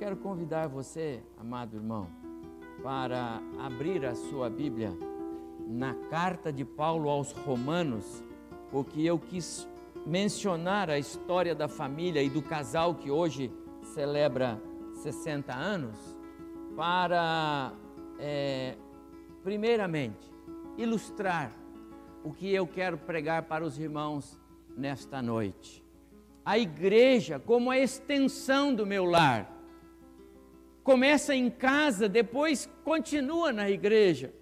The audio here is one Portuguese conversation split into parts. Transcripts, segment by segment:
quero convidar você, amado irmão, para abrir a sua Bíblia na carta de Paulo aos Romanos, porque eu quis mencionar a história da família e do casal que hoje celebra 60 anos, para, é, primeiramente, ilustrar o que eu quero pregar para os irmãos nesta noite. A igreja como a extensão do meu lar começa em casa, depois continua na igreja.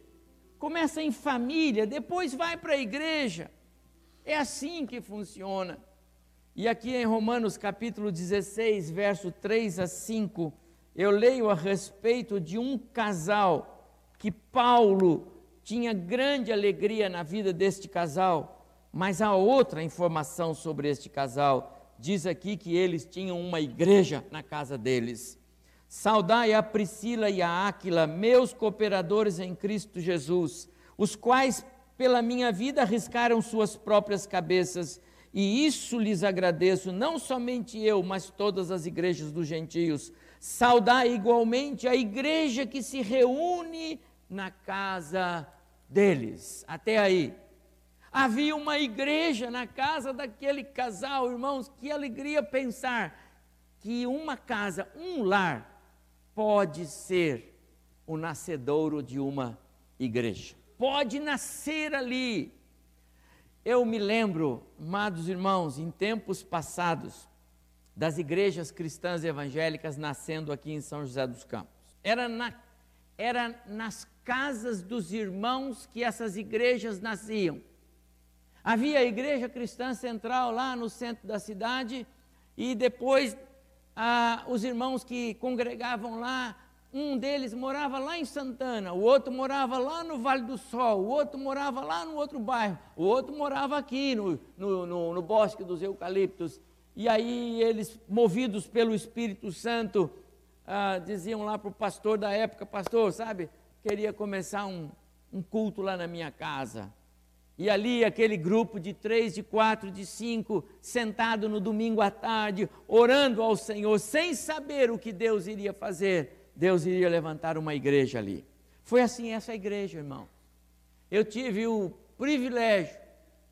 Começa em família, depois vai para a igreja. É assim que funciona. E aqui em Romanos capítulo 16, verso 3 a 5, eu leio a respeito de um casal que Paulo tinha grande alegria na vida deste casal, mas há outra informação sobre este casal. Diz aqui que eles tinham uma igreja na casa deles. Saudai a Priscila e a Áquila, meus cooperadores em Cristo Jesus, os quais pela minha vida arriscaram suas próprias cabeças, e isso lhes agradeço, não somente eu, mas todas as igrejas dos gentios. Saudai igualmente a igreja que se reúne na casa deles. Até aí. Havia uma igreja na casa daquele casal, irmãos, que alegria pensar que uma casa, um lar, pode ser o nascedouro de uma igreja. Pode nascer ali. Eu me lembro, amados irmãos, em tempos passados, das igrejas cristãs evangélicas nascendo aqui em São José dos Campos. Era, na, era nas casas dos irmãos que essas igrejas nasciam. Havia a igreja cristã central lá no centro da cidade, e depois ah, os irmãos que congregavam lá, um deles morava lá em Santana, o outro morava lá no Vale do Sol, o outro morava lá no outro bairro, o outro morava aqui no, no, no, no Bosque dos Eucaliptos. E aí eles, movidos pelo Espírito Santo, ah, diziam lá para o pastor da época, pastor, sabe, queria começar um, um culto lá na minha casa. E ali aquele grupo de três, de quatro, de cinco, sentado no domingo à tarde, orando ao Senhor, sem saber o que Deus iria fazer, Deus iria levantar uma igreja ali. Foi assim essa igreja, irmão. Eu tive o privilégio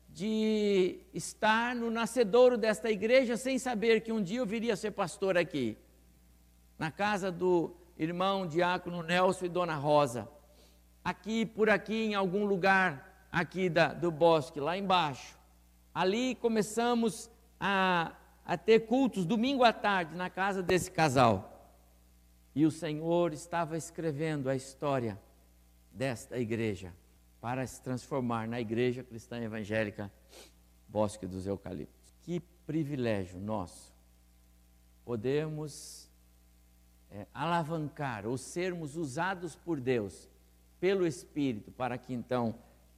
de estar no nascedouro desta igreja sem saber que um dia eu viria ser pastor aqui, na casa do irmão diácono Nelson e dona Rosa. Aqui, por aqui, em algum lugar, aqui da, do bosque, lá embaixo. Ali começamos a, a ter cultos domingo à tarde na casa desse casal. E o Senhor estava escrevendo a história desta igreja para se transformar na igreja cristã evangélica Bosque dos Eucaliptos. Que privilégio nosso podemos é, alavancar ou sermos usados por Deus, pelo Espírito, para que então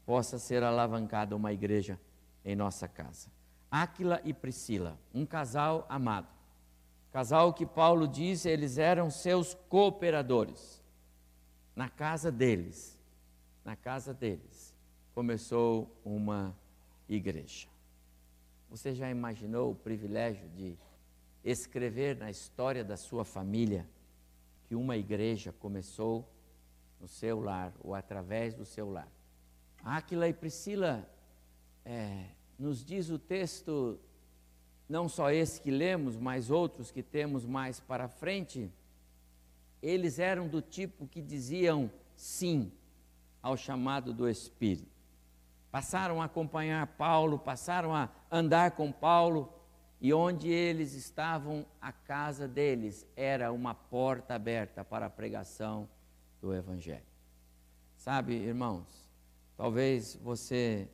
possa ser alavancada uma igreja em nossa casa. Áquila e Priscila, um casal amado. Casal que Paulo diz, eles eram seus cooperadores. Na casa deles, na casa deles, começou uma igreja. Você já imaginou o privilégio de escrever na história da sua família que uma igreja começou no seu lar ou através do seu lar? Áquila e Priscila, é, nos diz o texto, não só esse que lemos, mas outros que temos mais para frente, eles eram do tipo que diziam sim ao chamado do Espírito. Passaram a acompanhar Paulo, passaram a andar com Paulo, e onde eles estavam, a casa deles era uma porta aberta para a pregação do Evangelho. Sabe, irmãos, Talvez você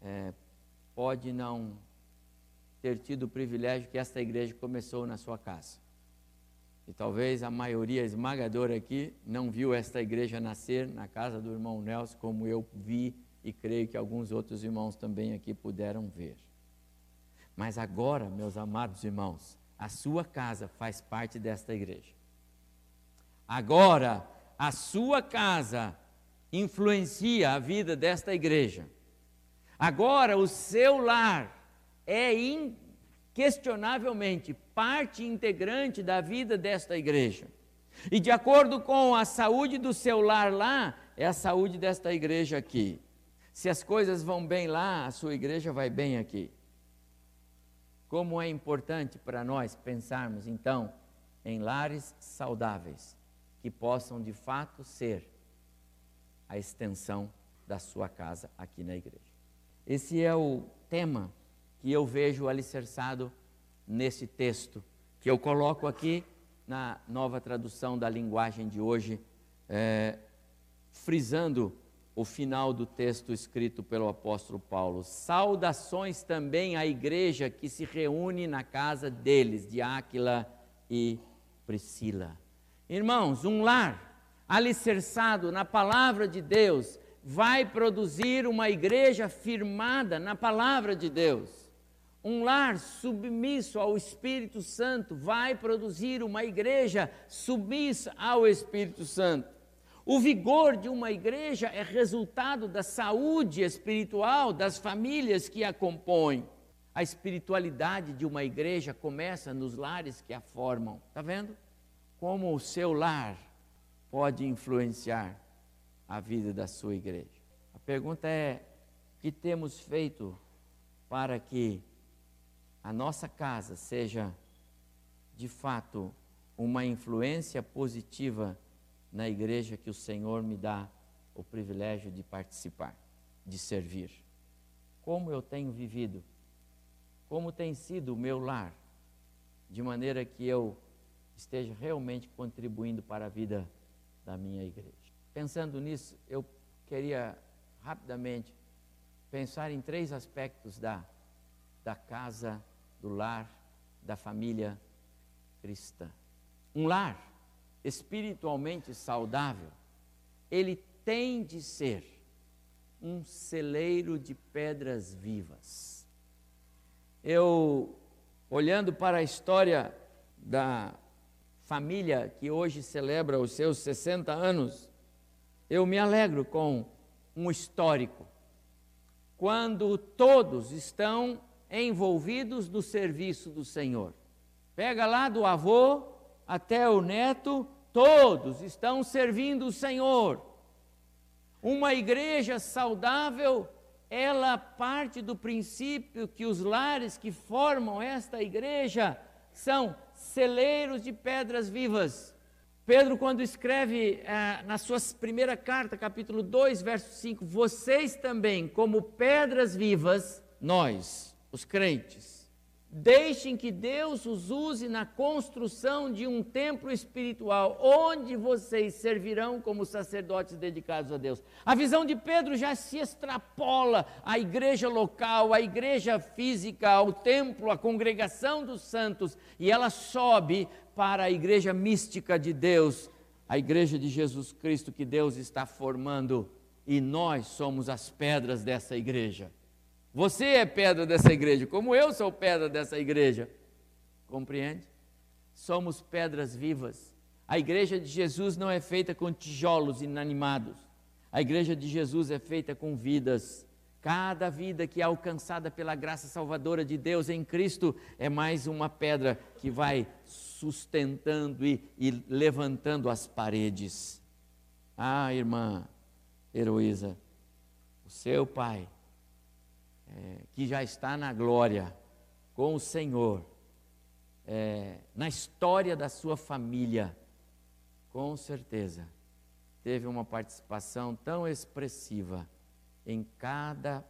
é, pode não ter tido o privilégio que esta igreja começou na sua casa. E talvez a maioria esmagadora aqui não viu esta igreja nascer na casa do irmão Nelson, como eu vi e creio que alguns outros irmãos também aqui puderam ver. Mas agora, meus amados irmãos, a sua casa faz parte desta igreja. Agora, a sua casa influencia a vida desta igreja. Agora, o seu lar é in, questionavelmente parte integrante da vida desta igreja. E de acordo com a saúde do seu lar lá, é a saúde desta igreja aqui. Se as coisas vão bem lá, a sua igreja vai bem aqui. Como é importante para nós pensarmos, então, em lares saudáveis, que possam de fato ser a extensão da sua casa aqui na igreja. Esse é o tema que eu vejo alicerçado nesse texto, que eu coloco aqui na nova tradução da linguagem de hoje, é, frisando o final do texto escrito pelo apóstolo Paulo. Saudações também à igreja que se reúne na casa deles, de Áquila e Priscila. Irmãos, um lar alicerçado na palavra de Deus vai produzir uma igreja firmada na palavra de Deus. Um lar submisso ao Espírito Santo vai produzir uma igreja submissa ao Espírito Santo. O vigor de uma igreja é resultado da saúde espiritual das famílias que a compõem. A espiritualidade de uma igreja começa nos lares que a formam. Está vendo? Como o seu lar pode influenciar a vida da sua igreja. A pergunta é: o que temos feito para que a nossa casa seja de fato uma influência positiva na igreja que o Senhor me dá o privilégio de participar, de servir? Como eu tenho vivido? Como tem sido o meu lar? De maneira que eu esteja realmente contribuindo para a vida da minha igreja. Pensando nisso, eu queria rapidamente pensar em três aspectos da, da casa, do lar, da família cristã. Um lar espiritualmente saudável, ele tem de ser um celeiro de pedras vivas. Eu, olhando para a história da família que hoje celebra os seus 60 anos, eu me alegro com um histórico. Quando todos estão envolvidos no serviço do Senhor. Pega lá do avô até o neto, todos estão servindo o Senhor. Uma igreja saudável, ela parte do princípio que os lares que formam esta igreja são celeiros de pedras vivas. Pedro, quando escreve eh, na sua primeira carta, capítulo 2, verso 5, vocês também, como pedras vivas, nós, os crentes, deixem que Deus os use na construção de um templo espiritual, onde vocês servirão como sacerdotes dedicados a Deus. A visão de Pedro já se extrapola à igreja local, à igreja física, ao templo, à congregação dos santos, e ela sobe para a igreja mística de Deus, a igreja de Jesus Cristo que Deus está formando e nós somos as pedras dessa igreja. Você é pedra dessa igreja, como eu sou pedra dessa igreja. Compreende? Somos pedras vivas. A igreja de Jesus não é feita com tijolos inanimados. A igreja de Jesus é feita com vidas. Cada vida que é alcançada pela graça salvadora de Deus em Cristo é mais uma pedra que vai sustentando e, e levantando as paredes. Ah, irmã Heroísa, o seu pai, é, que já está na glória com o Senhor, é, na história da sua família, com certeza, teve uma participação tão expressiva em cada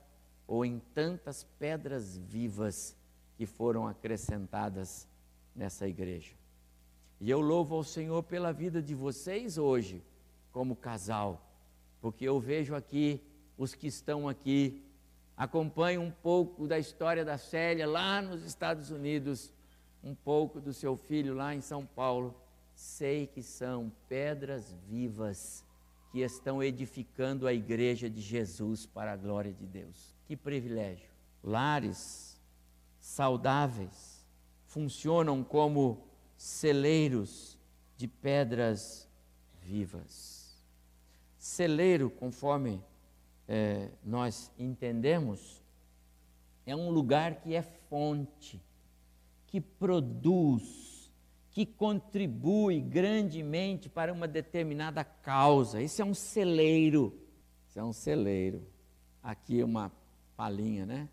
ou em tantas pedras vivas que foram acrescentadas nessa igreja. E eu louvo ao Senhor pela vida de vocês hoje, como casal, porque eu vejo aqui os que estão aqui, acompanho um pouco da história da Célia lá nos Estados Unidos, um pouco do seu filho lá em São Paulo. Sei que são pedras vivas que estão edificando a igreja de Jesus para a glória de Deus. Que privilégio! Lares saudáveis funcionam como celeiros de pedras vivas. Celeiro, conforme é, nós entendemos, é um lugar que é fonte. que produz, que contribui grandemente para uma determinada causa. Isso é um celeiro. Isso é um celeiro. Aqui uma palhinha, né?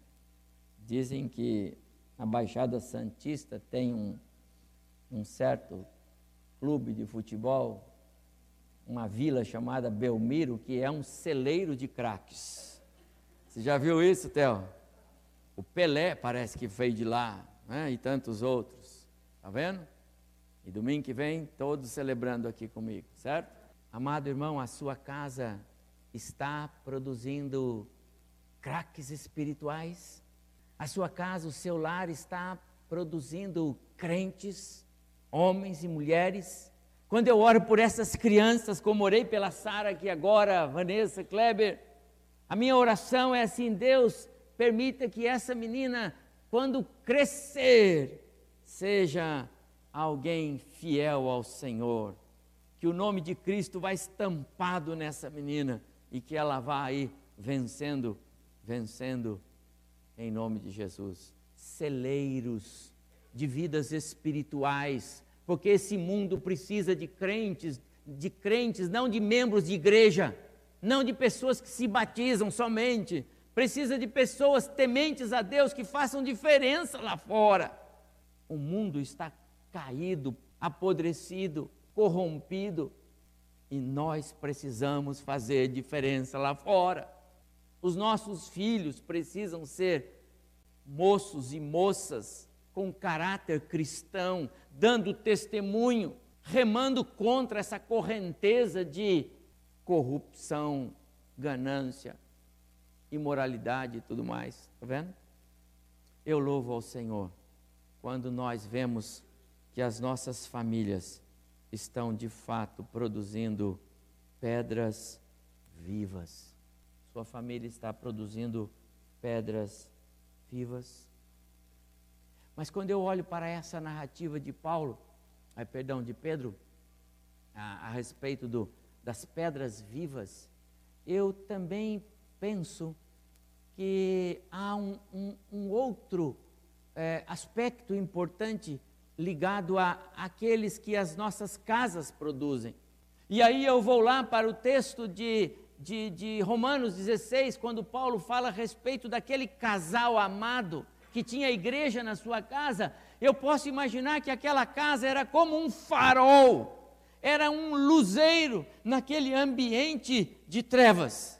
Dizem que a Baixada Santista tem um, um certo clube de futebol, uma vila chamada Belmiro, que é um celeiro de craques. Você já viu isso, Theo? O Pelé parece que veio de lá, né? e tantos outros. Está vendo? E domingo que vem, todos celebrando aqui comigo, certo? Amado irmão, a sua casa está produzindo craques espirituais? A sua casa, o seu lar está produzindo crentes, homens e mulheres? Quando eu oro por essas crianças, como orei pela Sara aqui agora, Vanessa Kleber, a minha oração é assim: Deus, permita que essa menina, quando crescer, seja alguém fiel ao Senhor, que o nome de Cristo vai estampado nessa menina e que ela vá aí vencendo vencendo em nome de Jesus. Celeiros de vidas espirituais, porque esse mundo precisa de crentes, de crentes, não de membros de igreja, não de pessoas que se batizam somente, precisa de pessoas tementes a Deus que façam diferença lá fora. O mundo está caído, apodrecido, corrompido, e nós precisamos fazer diferença lá fora. Os nossos filhos precisam ser moços e moças com caráter cristão, dando testemunho, remando contra essa correnteza de corrupção, ganância, imoralidade e tudo mais. Está vendo? Eu louvo ao Senhor quando nós vemos que as nossas famílias estão de fato produzindo pedras vivas sua família está produzindo pedras vivas. Mas quando eu olho para essa narrativa de Paulo, ai, perdão, de Pedro, a, a respeito do, das pedras vivas, eu também penso que há um, um, um outro é, aspecto importante ligado a aqueles que as nossas casas produzem. E aí eu vou lá para o texto de de, de Romanos 16, quando Paulo fala a respeito daquele casal amado que tinha igreja na sua casa, eu posso imaginar que aquela casa era como um farol, era um luzeiro naquele ambiente de trevas,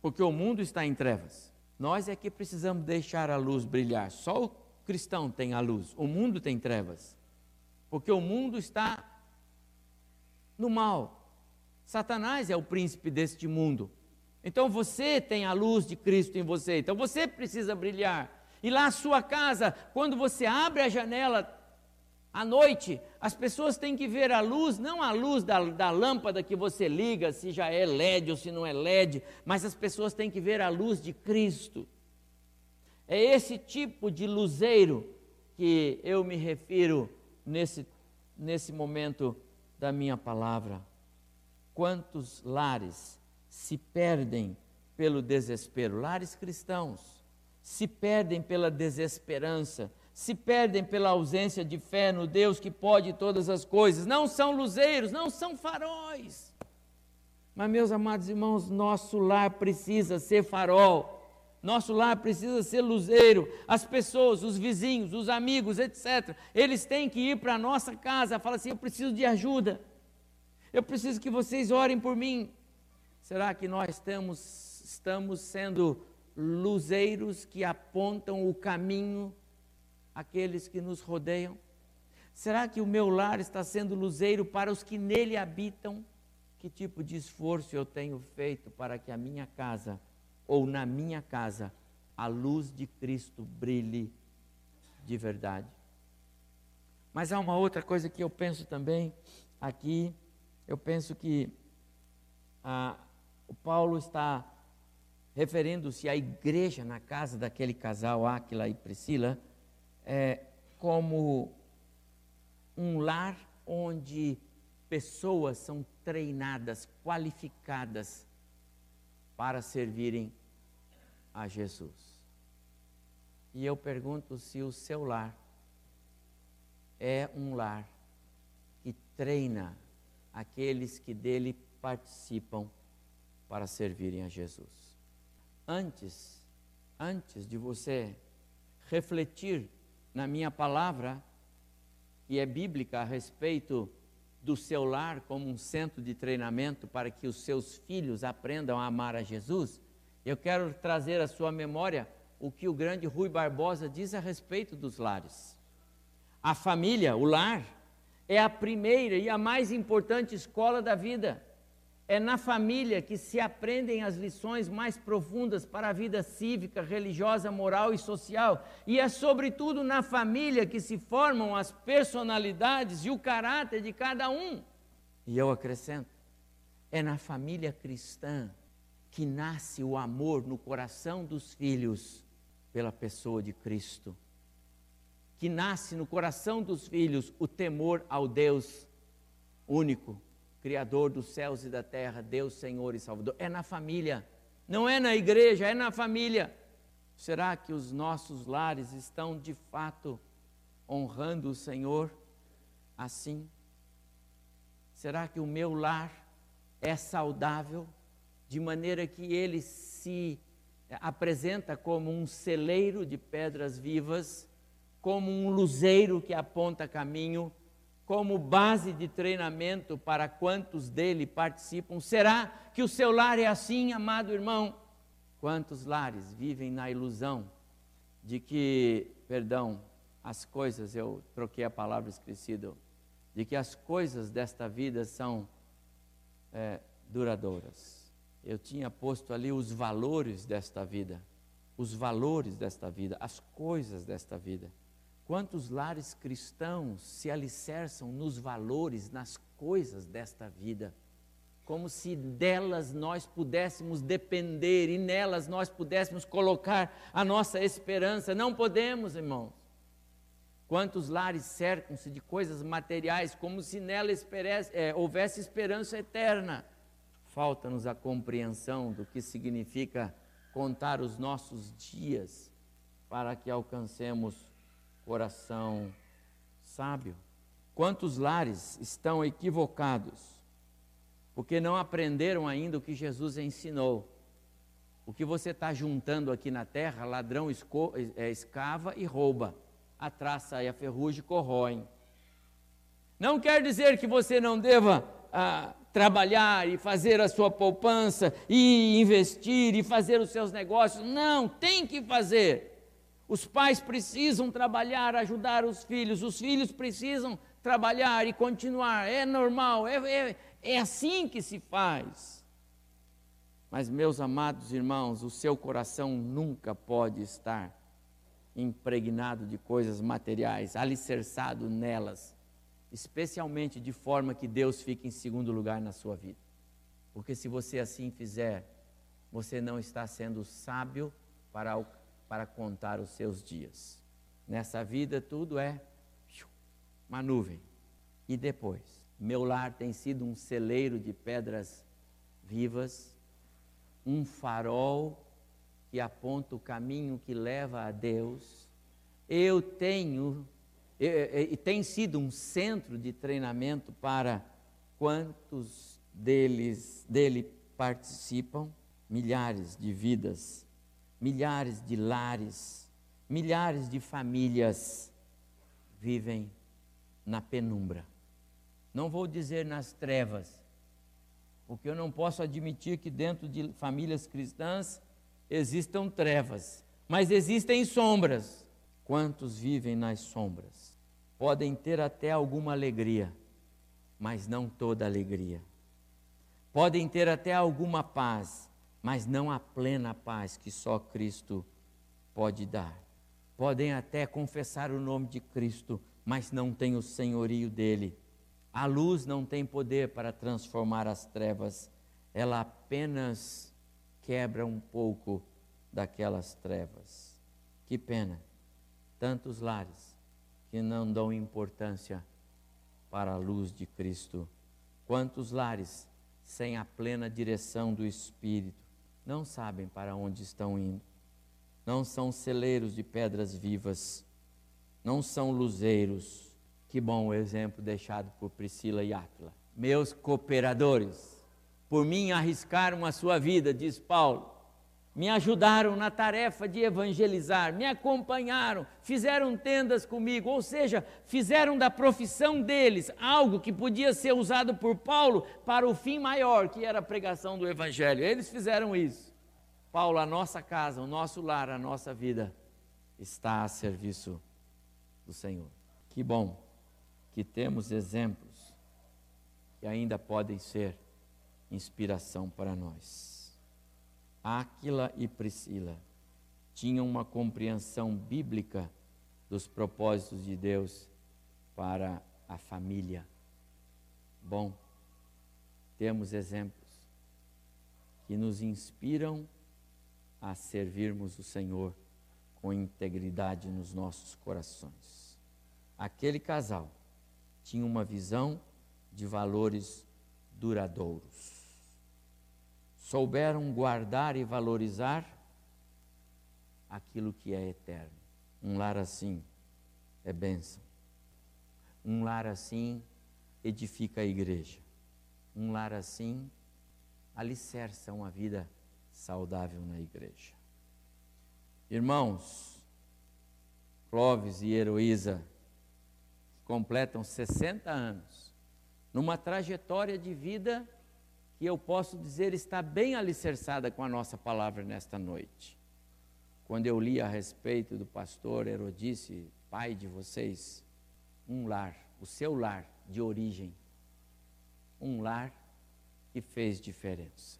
porque o mundo está em trevas. Nós é que precisamos deixar a luz brilhar. Só o cristão tem a luz, o mundo tem trevas, porque o mundo está no mal. Satanás é o príncipe deste mundo. Então você tem a luz de Cristo em você, então você precisa brilhar. E lá a sua casa, quando você abre a janela à noite, as pessoas têm que ver a luz, não a luz da, da lâmpada que você liga, se já é LED ou se não é LED, mas as pessoas têm que ver a luz de Cristo. É esse tipo de luzeiro que eu me refiro nesse, nesse momento da minha palavra. Quantos lares se perdem pelo desespero, lares cristãos, se perdem pela desesperança, se perdem pela ausência de fé no Deus que pode todas as coisas. Não são luzeiros, não são faróis. Mas, meus amados irmãos, nosso lar precisa ser farol, nosso lar precisa ser luzeiro. As pessoas, os vizinhos, os amigos, etc., eles têm que ir para a nossa casa, falar assim: eu preciso de ajuda. Eu preciso que vocês orem por mim. Será que nós estamos, estamos sendo luzeiros que apontam o caminho àqueles que nos rodeiam? Será que o meu lar está sendo luzeiro para os que nele habitam? Que tipo de esforço eu tenho feito para que a minha casa, ou na minha casa, a luz de Cristo brilhe de verdade? Mas há uma outra coisa que eu penso também aqui eu penso que ah, o Paulo está referindo-se à igreja na casa daquele casal, Áquila e Priscila, é, como um lar onde pessoas são treinadas, qualificadas para servirem a Jesus. E eu pergunto se o seu lar é um lar que treina aqueles que dele participam para servirem a Jesus. Antes, antes de você refletir na minha palavra, que é bíblica a respeito do seu lar como um centro de treinamento para que os seus filhos aprendam a amar a Jesus, eu quero trazer à sua memória o que o grande Rui Barbosa diz a respeito dos lares. A família, o lar, é a primeira e a mais importante escola da vida. É na família que se aprendem as lições mais profundas para a vida cívica, religiosa, moral e social. E é, sobretudo, na família que se formam as personalidades e o caráter de cada um. E eu acrescento: é na família cristã que nasce o amor no coração dos filhos pela pessoa de Cristo. Que nasce no coração dos filhos o temor ao Deus único Criador dos céus e da terra, Deus, Senhor e Salvador. É na família, não é na igreja, é na família. Será que os nossos lares estão de fato honrando o Senhor assim? Será que o meu lar é saudável, de maneira que ele se apresenta como um celeiro de pedras vivas, como um luzeiro que aponta caminho, como base de treinamento para quantos dele participam. Será que o seu lar é assim, amado irmão? Quantos lares vivem na ilusão de que, perdão, as coisas, eu troquei a palavra esquecido, de que as coisas desta vida são é, duradouras. Eu tinha posto ali os valores desta vida, os valores desta vida, as coisas desta vida. Quantos lares cristãos se alicerçam nos valores, nas coisas desta vida, como se delas nós pudéssemos depender e nelas nós pudéssemos colocar a nossa esperança. Não podemos, irmãos. Quantos lares cercam-se de coisas materiais, como se nela é, houvesse esperança eterna? Falta-nos a compreensão do que significa contar os nossos dias para que alcancemos coração sábio. Quantos lares estão equivocados porque não aprenderam ainda o que Jesus ensinou? O que você está juntando aqui na terra, ladrão é, escava e rouba, a traça e a ferrugem corroem. Não quer dizer que você não deva ah, trabalhar e fazer a sua poupança e investir e fazer os seus negócios. Não, tem que fazer. Os pais precisam trabalhar, ajudar os filhos, os filhos precisam trabalhar e continuar. É normal, é, é, é assim que se faz. Mas, meus amados irmãos, o seu coração nunca pode estar impregnado de coisas materiais, alicerçado nelas, especialmente de forma que Deus fique em segundo lugar na sua vida. Porque se você assim fizer, você não está sendo sábio para alcançar para contar os seus dias. Nessa vida tudo é uma nuvem. E depois, meu lar tem sido um celeiro de pedras vivas, um farol que aponta o caminho que leva a Deus. Eu tenho e tem sido um centro de treinamento para quantos deles dele participam, milhares de vidas milhares de lares, milhares de famílias vivem na penumbra. Não vou dizer nas trevas, porque eu não posso admitir que dentro de famílias cristãs existam trevas, mas existem sombras. Quantos vivem nas sombras? Podem ter até alguma alegria, mas não toda alegria. Podem ter até alguma paz, mas não a plena paz que só Cristo pode dar. Podem até confessar o nome de Cristo, mas não têm o senhorio dele. A luz não tem poder para transformar as trevas, ela apenas quebra um pouco daquelas trevas. Que pena, tantos lares que não dão importância para a luz de Cristo. Quantos lares sem a plena direção do Espírito não sabem para onde estão indo. Não são celeiros de pedras vivas, não são luzeiros, Que bom exemplo deixado por Priscila e Áquila. Meus cooperadores, por mim arriscaram a sua vida, diz Paulo. Me ajudaram na tarefa de evangelizar, me acompanharam, fizeram tendas comigo, ou seja, fizeram da profissão deles algo que podia ser usado por Paulo para o fim maior, que era a pregação do evangelho. Eles fizeram isso. Paulo, a nossa casa, o nosso lar, a nossa vida está a serviço do Senhor. Que bom que temos exemplos que ainda podem ser inspiração para nós. Áquila e Priscila tinham uma compreensão bíblica dos propósitos de Deus para a família. Bom, temos exemplos que nos inspiram a servirmos o Senhor com integridade nos nossos corações. Aquele casal tinha uma visão de valores duradouros. Souberam guardar e valorizar aquilo que é eterno. Um lar assim é bênção. Um lar assim edifica a igreja. Um lar assim alicerça uma vida saudável na igreja. Irmãos, Clóvis e Heloísa completam 60 anos, numa trajetória de vida que eu posso dizer está bem alicerçada com a nossa palavra nesta noite. Quando eu li a respeito do pastor Herodice, pai de vocês, um lar, o seu lar de origem, um lar que fez diferença.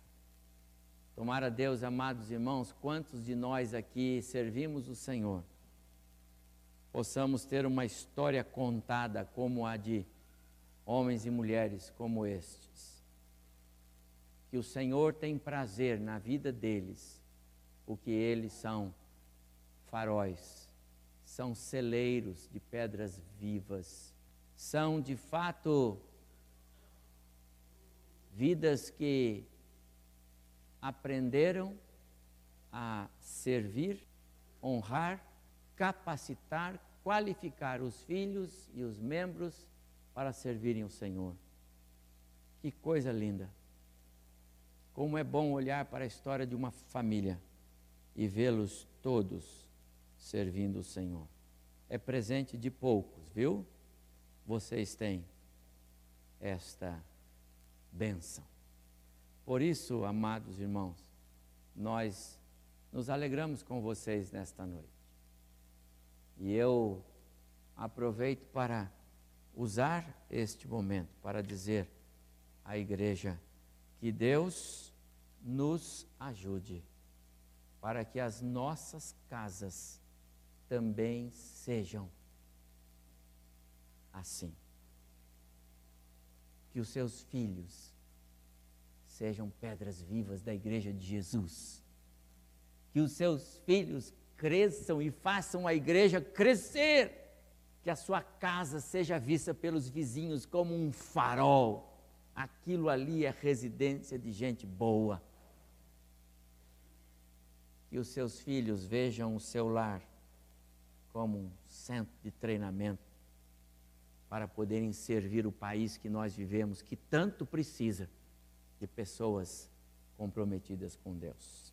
Tomara Deus, amados irmãos, quantos de nós aqui servimos o Senhor possamos ter uma história contada como a de homens e mulheres como estes. Que o Senhor tem prazer na vida deles, porque eles são faróis, são celeiros de pedras vivas, são de fato vidas que aprenderam a servir, honrar capacitar, qualificar os filhos e os membros para servirem o Senhor. Que coisa linda! Como é bom olhar para a história de uma família e vê-los todos servindo o Senhor. É presente de poucos, viu? Vocês têm esta bênção. Por isso, amados irmãos, nós nos alegramos com vocês nesta noite. E eu aproveito para usar este momento para dizer à igreja que Deus nos ajude para que as nossas casas também sejam assim. Que os seus filhos sejam pedras vivas da igreja de Jesus. Que os seus filhos cresçam e façam a igreja crescer. Que a sua casa seja vista pelos vizinhos como um farol. Aquilo ali é residência de gente boa. Que os seus filhos vejam o seu lar como um centro de treinamento para poderem servir o país que nós vivemos, que tanto precisa de pessoas comprometidas com Deus.